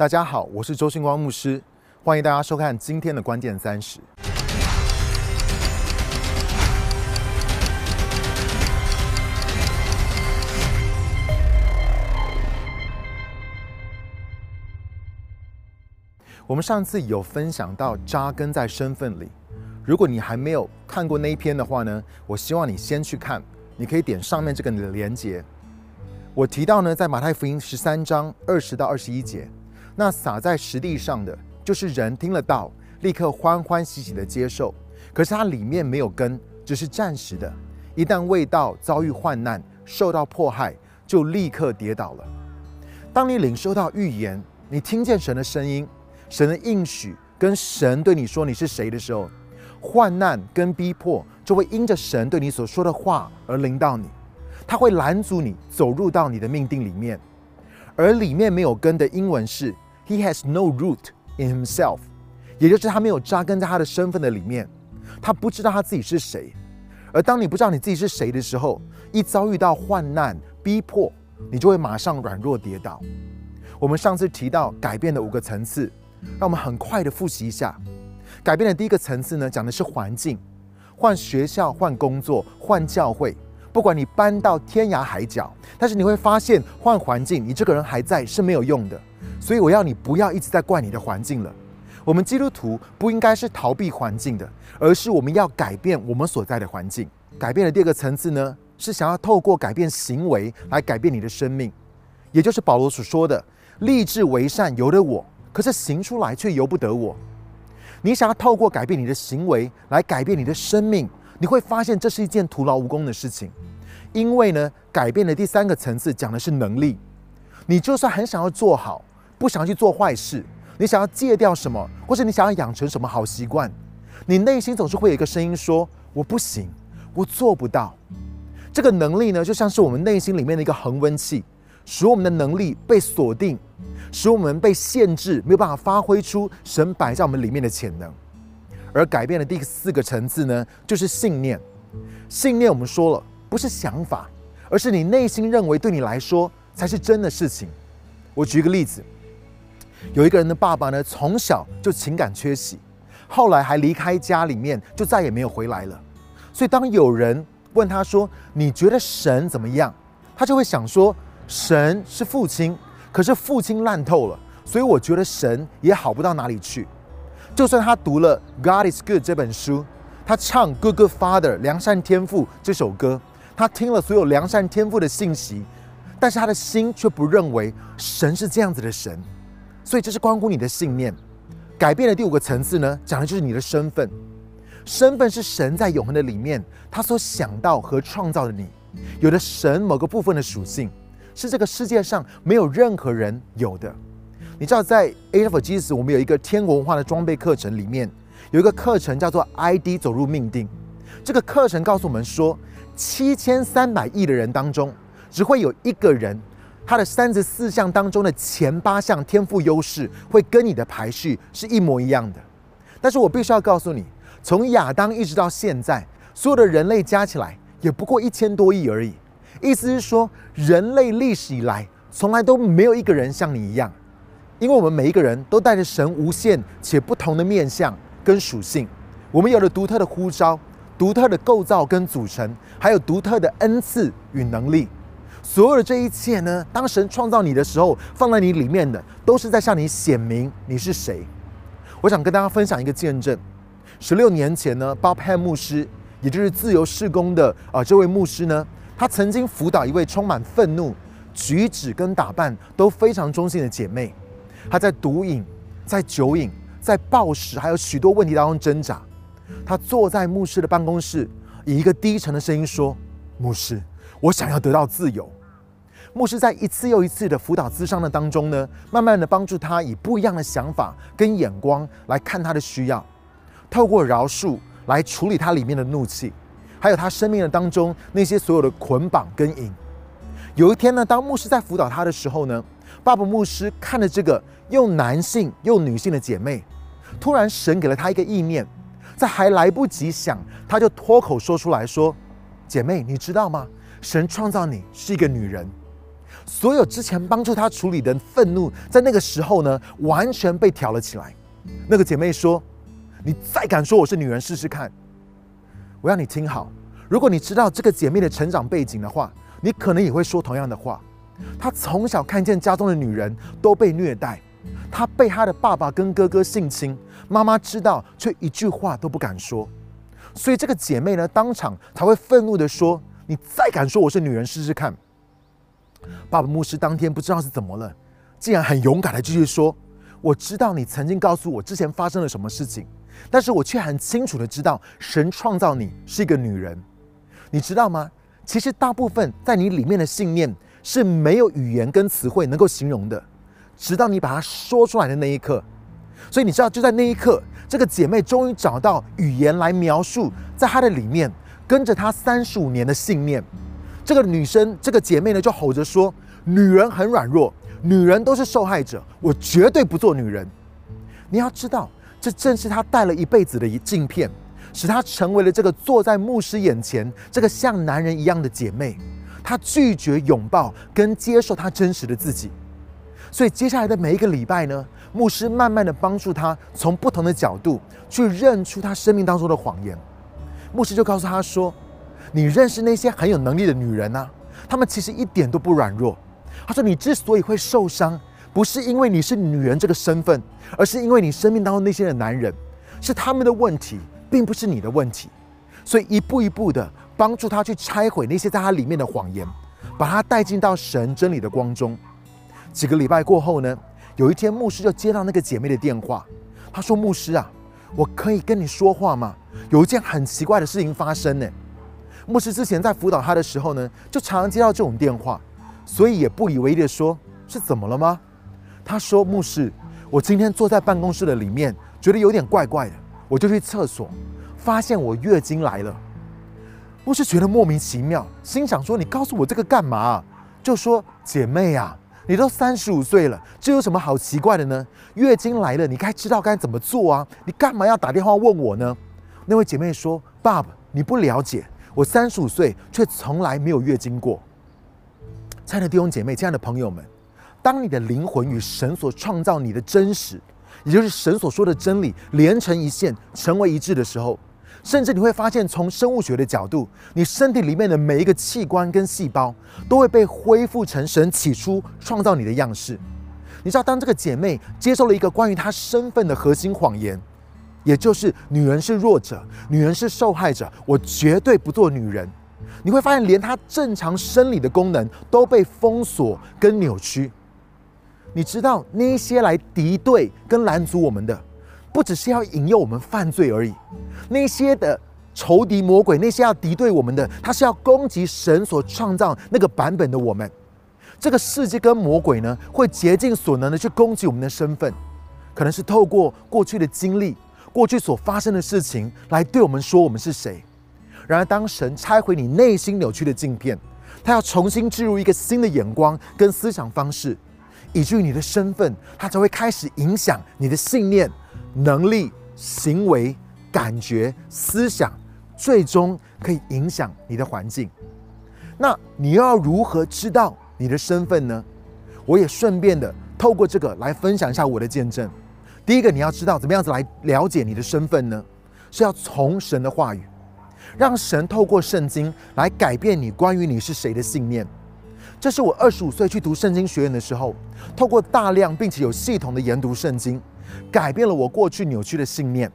大家好，我是周星光牧师，欢迎大家收看今天的关键三十。我们上次有分享到扎根在身份里，如果你还没有看过那一篇的话呢，我希望你先去看，你可以点上面这个你的连接。我提到呢，在马太福音十三章二十到二十一节，那撒在实地上的，就是人听了道，立刻欢欢喜喜的接受，可是它里面没有根，只是暂时的，一旦未到遭遇患难，受到迫害，就立刻跌倒了。当你领受到预言，你听见神的声音。神的应许跟神对你说你是谁的时候，患难跟逼迫就会因着神对你所说的话而临到你，他会拦阻你走入到你的命定里面，而里面没有根的英文是 He has no root in himself，也就是他没有扎根在他的身份的里面，他不知道他自己是谁，而当你不知道你自己是谁的时候，一遭遇到患难逼迫，你就会马上软弱跌倒。我们上次提到改变的五个层次。让我们很快的复习一下，改变的第一个层次呢，讲的是环境，换学校、换工作、换教会，不管你搬到天涯海角，但是你会发现换环境，你这个人还在是没有用的。所以我要你不要一直在怪你的环境了。我们基督徒不应该是逃避环境的，而是我们要改变我们所在的环境。改变的第二个层次呢，是想要透过改变行为来改变你的生命，也就是保罗所说的立志为善由得我。可是行出来却由不得我。你想要透过改变你的行为来改变你的生命，你会发现这是一件徒劳无功的事情。因为呢，改变的第三个层次讲的是能力。你就算很想要做好，不想去做坏事，你想要戒掉什么，或者你想要养成什么好习惯，你内心总是会有一个声音说：“我不行，我做不到。”这个能力呢，就像是我们内心里面的一个恒温器，使我们的能力被锁定。使我们被限制，没有办法发挥出神摆在我们里面的潜能。而改变的第四个层次呢，就是信念。信念我们说了，不是想法，而是你内心认为对你来说才是真的事情。我举一个例子，有一个人的爸爸呢，从小就情感缺席，后来还离开家里面，就再也没有回来了。所以当有人问他说：“你觉得神怎么样？”他就会想说：“神是父亲。”可是父亲烂透了，所以我觉得神也好不到哪里去。就算他读了《God Is Good》这本书，他唱《Good Good Father》良善天父这首歌，他听了所有良善天父的信息，但是他的心却不认为神是这样子的神。所以这是关乎你的信念。改变的第五个层次呢，讲的就是你的身份。身份是神在永恒的里面，他所想到和创造的你，有的神某个部分的属性。是这个世界上没有任何人有的。你知道，在 A F G S 我们有一个天国文化的装备课程，里面有一个课程叫做 I D 走入命定。这个课程告诉我们说，七千三百亿的人当中，只会有一个人，他的三十四项当中的前八项天赋优势会跟你的排序是一模一样的。但是我必须要告诉你，从亚当一直到现在，所有的人类加起来也不过一千多亿而已。意思是说，人类历史以来从来都没有一个人像你一样，因为我们每一个人都带着神无限且不同的面相跟属性，我们有了独特的呼召、独特的构造跟组成，还有独特的恩赐与能力。所有的这一切呢，当神创造你的时候，放在你里面的，都是在向你显明你是谁。我想跟大家分享一个见证：十六年前呢，Bob Han 牧师，也就是自由事工的啊这位牧师呢。他曾经辅导一位充满愤怒、举止跟打扮都非常中性的姐妹，她在毒瘾、在酒瘾、在暴食，还有许多问题当中挣扎。她坐在牧师的办公室，以一个低沉的声音说：“牧师，我想要得到自由。”牧师在一次又一次的辅导咨商的当中呢，慢慢的帮助他以不一样的想法跟眼光来看他的需要，透过饶恕来处理他里面的怒气。还有他生命的当中那些所有的捆绑跟瘾。有一天呢，当牧师在辅导他的时候呢，爸爸牧师看着这个又男性又女性的姐妹，突然神给了他一个意念，在还来不及想，他就脱口说出来说：“姐妹，你知道吗？神创造你是一个女人。”所有之前帮助他处理的愤怒，在那个时候呢，完全被挑了起来。那个姐妹说：“你再敢说我是女人，试试看！”我要你听好，如果你知道这个姐妹的成长背景的话，你可能也会说同样的话。她从小看见家中的女人都被虐待，她被她的爸爸跟哥哥性侵，妈妈知道却一句话都不敢说。所以这个姐妹呢，当场才会愤怒的说：“你再敢说我是女人，试试看！”爸爸牧师当天不知道是怎么了，竟然很勇敢的继续说：“我知道你曾经告诉我之前发生了什么事情，但是我却很清楚的知道，神创造你是一个女人，你知道吗？其实大部分在你里面的信念是没有语言跟词汇能够形容的，直到你把它说出来的那一刻。所以你知道，就在那一刻，这个姐妹终于找到语言来描述，在她的里面跟着她三十五年的信念。”这个女生，这个姐妹呢，就吼着说：“女人很软弱，女人都是受害者，我绝对不做女人。”你要知道，这正是她戴了一辈子的一镜片，使她成为了这个坐在牧师眼前这个像男人一样的姐妹。她拒绝拥抱跟接受她真实的自己，所以接下来的每一个礼拜呢，牧师慢慢的帮助她从不同的角度去认出她生命当中的谎言。牧师就告诉她说。你认识那些很有能力的女人呢？她们其实一点都不软弱。他说：“你之所以会受伤，不是因为你是女人这个身份，而是因为你生命当中那些的男人是他们的问题，并不是你的问题。所以一步一步的帮助他去拆毁那些在他里面的谎言，把他带进到神真理的光中。几个礼拜过后呢，有一天牧师就接到那个姐妹的电话，他说：‘牧师啊，我可以跟你说话吗？有一件很奇怪的事情发生呢。’牧师之前在辅导他的时候呢，就常常接到这种电话，所以也不以为意的说：“是怎么了吗？”他说：“牧师，我今天坐在办公室的里面，觉得有点怪怪的，我就去厕所，发现我月经来了。”牧师觉得莫名其妙，心想说：“你告诉我这个干嘛？”就说：“姐妹啊，你都三十五岁了，这有什么好奇怪的呢？月经来了，你该知道该怎么做啊，你干嘛要打电话问我呢？”那位姐妹说：“爸爸，你不了解。”我三十五岁，却从来没有月经过。亲爱的弟兄姐妹，亲爱的朋友们，当你的灵魂与神所创造你的真实，也就是神所说的真理连成一线，成为一致的时候，甚至你会发现，从生物学的角度，你身体里面的每一个器官跟细胞都会被恢复成神起初创造你的样式。你知道，当这个姐妹接受了一个关于她身份的核心谎言。也就是女人是弱者，女人是受害者，我绝对不做女人。你会发现，连她正常生理的功能都被封锁跟扭曲。你知道，那些来敌对跟拦阻我们的，不只是要引诱我们犯罪而已。那些的仇敌魔鬼，那些要敌对我们的，他是要攻击神所创造那个版本的我们。这个世界跟魔鬼呢，会竭尽所能的去攻击我们的身份，可能是透过过去的经历。过去所发生的事情来对我们说我们是谁。然而，当神拆毁你内心扭曲的镜片，他要重新置入一个新的眼光跟思想方式，以至于你的身份，他才会开始影响你的信念、能力、行为、感觉、思想，最终可以影响你的环境。那你又要如何知道你的身份呢？我也顺便的透过这个来分享一下我的见证。第一个，你要知道怎么样子来了解你的身份呢？是要从神的话语，让神透过圣经来改变你关于你是谁的信念。这是我二十五岁去读圣经学院的时候，透过大量并且有系统的研读圣经，改变了我过去扭曲的信念，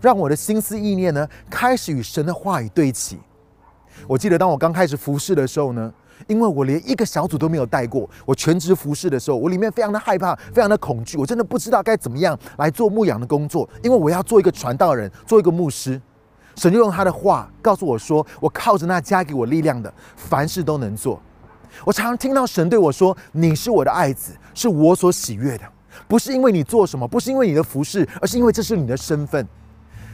让我的心思意念呢开始与神的话语对齐。我记得当我刚开始服侍的时候呢。因为我连一个小组都没有带过，我全职服侍的时候，我里面非常的害怕，非常的恐惧，我真的不知道该怎么样来做牧养的工作。因为我要做一个传道人，做一个牧师，神就用他的话告诉我说：“我靠着那加给我力量的，凡事都能做。”我常常听到神对我说：“你是我的爱子，是我所喜悦的。”不是因为你做什么，不是因为你的服饰，而是因为这是你的身份。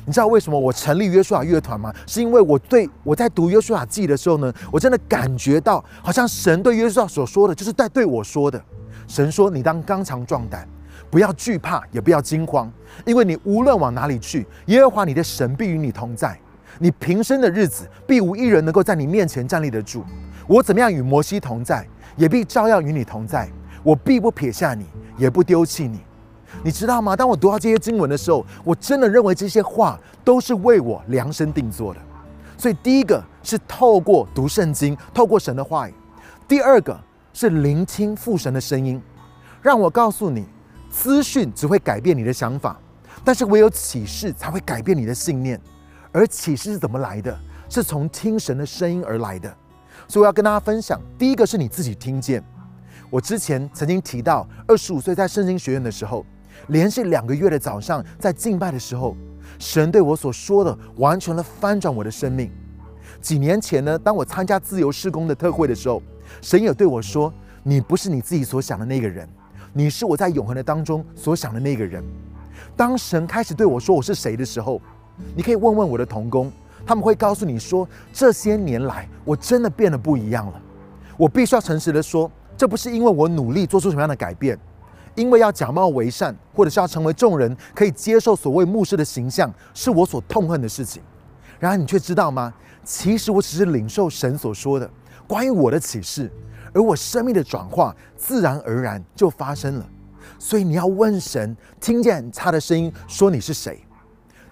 你知道为什么我成立约书亚乐团吗？是因为我对我在读约书亚记的时候呢，我真的感觉到好像神对约书亚所说的，就是在对我说的。神说：“你当刚强壮胆，不要惧怕，也不要惊慌，因为你无论往哪里去，耶和华你的神必与你同在。你平生的日子，必无一人能够在你面前站立得住。我怎么样与摩西同在，也必照样与你同在。我必不撇下你，也不丢弃你。你知道吗？当我读到这些经文的时候，我真的认为这些话都是为我量身定做的。所以，第一个是透过读圣经，透过神的话语；第二个是聆听父神的声音。让我告诉你，资讯只会改变你的想法，但是唯有启示才会改变你的信念。而启示是怎么来的？是从听神的声音而来的。所以我要跟大家分享，第一个是你自己听见。我之前曾经提到，二十五岁在圣经学院的时候，连续两个月的早上在敬拜的时候。神对我所说的，完全的翻转我的生命。几年前呢，当我参加自由施工的特会的时候，神也对我说：“你不是你自己所想的那个人，你是我在永恒的当中所想的那个人。”当神开始对我说我是谁的时候，你可以问问我的童工，他们会告诉你说：这些年来，我真的变得不一样了。我必须要诚实的说，这不是因为我努力做出什么样的改变。因为要假冒为善，或者是要成为众人可以接受所谓牧师的形象，是我所痛恨的事情。然而你却知道吗？其实我只是领受神所说的关于我的启示，而我生命的转化自然而然就发生了。所以你要问神，听见他的声音，说你是谁。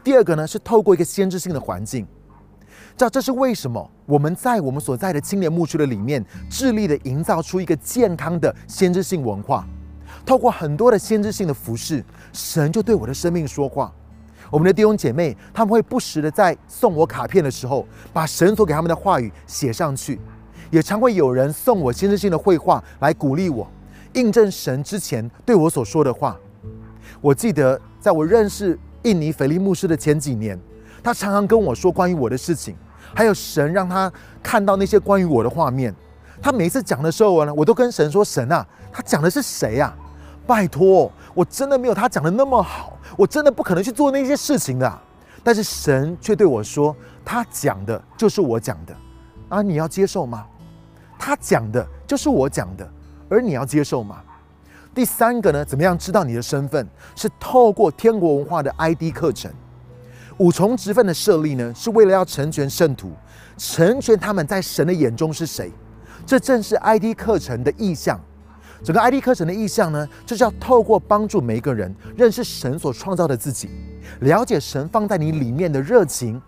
第二个呢，是透过一个先知性的环境，知道这是为什么？我们在我们所在的青年牧区的里面，致力的营造出一个健康的先知性文化。透过很多的先知性的服饰，神就对我的生命说话。我们的弟兄姐妹，他们会不时的在送我卡片的时候，把神所给他们的话语写上去。也常会有人送我先知性的绘画来鼓励我，印证神之前对我所说的话。我记得在我认识印尼腓力牧师的前几年，他常常跟我说关于我的事情，还有神让他看到那些关于我的画面。他每次讲的时候呢，我都跟神说：“神啊，他讲的是谁呀？”拜托，我真的没有他讲的那么好，我真的不可能去做那些事情的。但是神却对我说，他讲的就是我讲的，啊，你要接受吗？他讲的就是我讲的，而你要接受吗？第三个呢，怎么样知道你的身份？是透过天国文化的 ID 课程，五重职分的设立呢，是为了要成全圣徒，成全他们在神的眼中是谁。这正是 ID 课程的意向。整个 ID 课程的意向呢，就是要透过帮助每一个人认识神所创造的自己，了解神放在你里面的热情、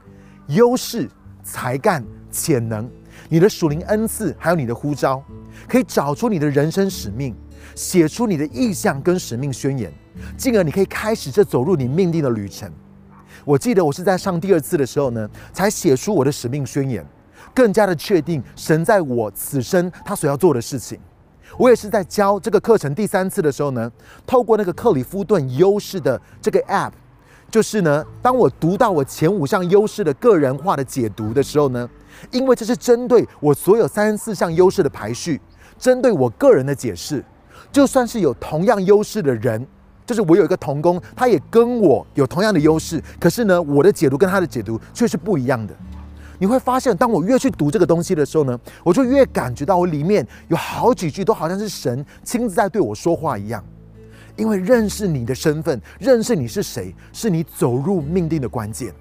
优势、才干、潜能，你的属灵恩赐，还有你的呼召，可以找出你的人生使命，写出你的意向跟使命宣言，进而你可以开始这走入你命定的旅程。我记得我是在上第二次的时候呢，才写出我的使命宣言，更加的确定神在我此生他所要做的事情。我也是在教这个课程第三次的时候呢，透过那个克里夫顿优势的这个 App，就是呢，当我读到我前五项优势的个人化的解读的时候呢，因为这是针对我所有三十四项优势的排序，针对我个人的解释，就算是有同样优势的人，就是我有一个同工，他也跟我有同样的优势，可是呢，我的解读跟他的解读却是不一样的。你会发现，当我越去读这个东西的时候呢，我就越感觉到我里面有好几句都好像是神亲自在对我说话一样。因为认识你的身份，认识你是谁，是你走入命定的关键。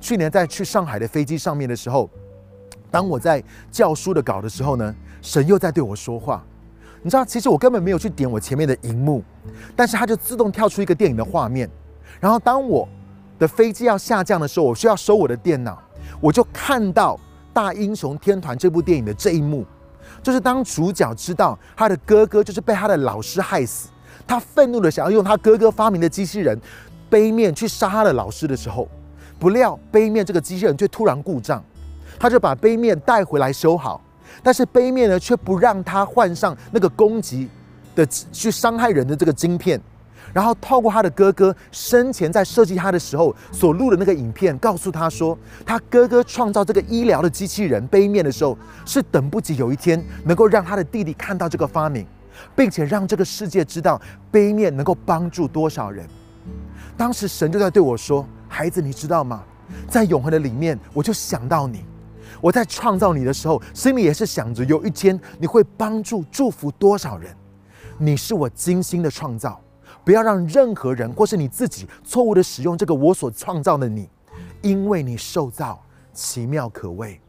去年在去上海的飞机上面的时候，当我在教书的稿的时候呢，神又在对我说话。你知道，其实我根本没有去点我前面的荧幕，但是它就自动跳出一个电影的画面。然后当我的飞机要下降的时候，我需要收我的电脑。我就看到《大英雄天团》这部电影的这一幕，就是当主角知道他的哥哥就是被他的老师害死，他愤怒的想要用他哥哥发明的机器人杯面去杀他的老师的时候，不料杯面这个机器人却突然故障，他就把杯面带回来修好，但是杯面呢却不让他换上那个攻击的去伤害人的这个晶片。然后透过他的哥哥生前在设计他的时候所录的那个影片，告诉他说，他哥哥创造这个医疗的机器人杯面的时候，是等不及有一天能够让他的弟弟看到这个发明，并且让这个世界知道杯面能够帮助多少人。当时神就在对我说：“孩子，你知道吗？在永恒的里面，我就想到你。我在创造你的时候，心里也是想着有一天你会帮助祝福多少人。你是我精心的创造。”不要让任何人或是你自己错误的使用这个我所创造的你，因为你受造奇妙可畏。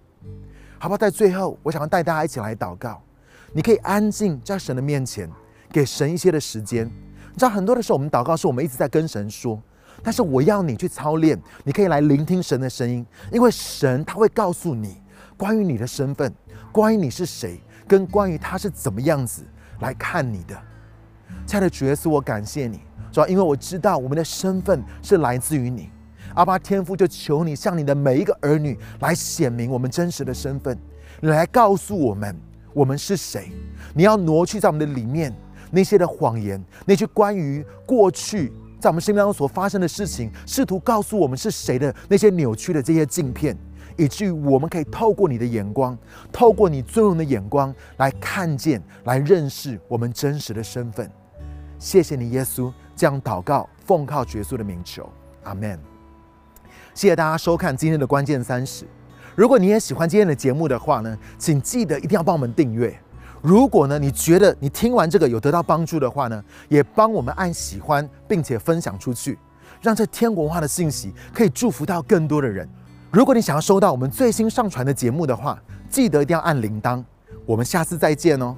好不好？在最后，我想要带大家一起来祷告，你可以安静在神的面前，给神一些的时间。你知道，很多的时候我们祷告是我们一直在跟神说，但是我要你去操练，你可以来聆听神的声音，因为神他会告诉你关于你的身份，关于你是谁，跟关于他是怎么样子来看你的。亲爱的主耶稣，我感谢你，主要因为我知道我们的身份是来自于你。阿爸天父，就求你向你的每一个儿女来显明我们真实的身份，来告诉我们我们是谁。你要挪去在我们的里面那些的谎言，那些关于过去在我们生命当中所发生的事情，试图告诉我们是谁的那些扭曲的这些镜片，以至于我们可以透过你的眼光，透过你尊荣的眼光来看见、来认识我们真实的身份。谢谢你，耶稣，这样祷告，奉靠耶稣的名求，阿门。谢谢大家收看今天的关键三十。如果你也喜欢今天的节目的话呢，请记得一定要帮我们订阅。如果呢，你觉得你听完这个有得到帮助的话呢，也帮我们按喜欢，并且分享出去，让这天国化的信息可以祝福到更多的人。如果你想要收到我们最新上传的节目的话，记得一定要按铃铛。我们下次再见哦。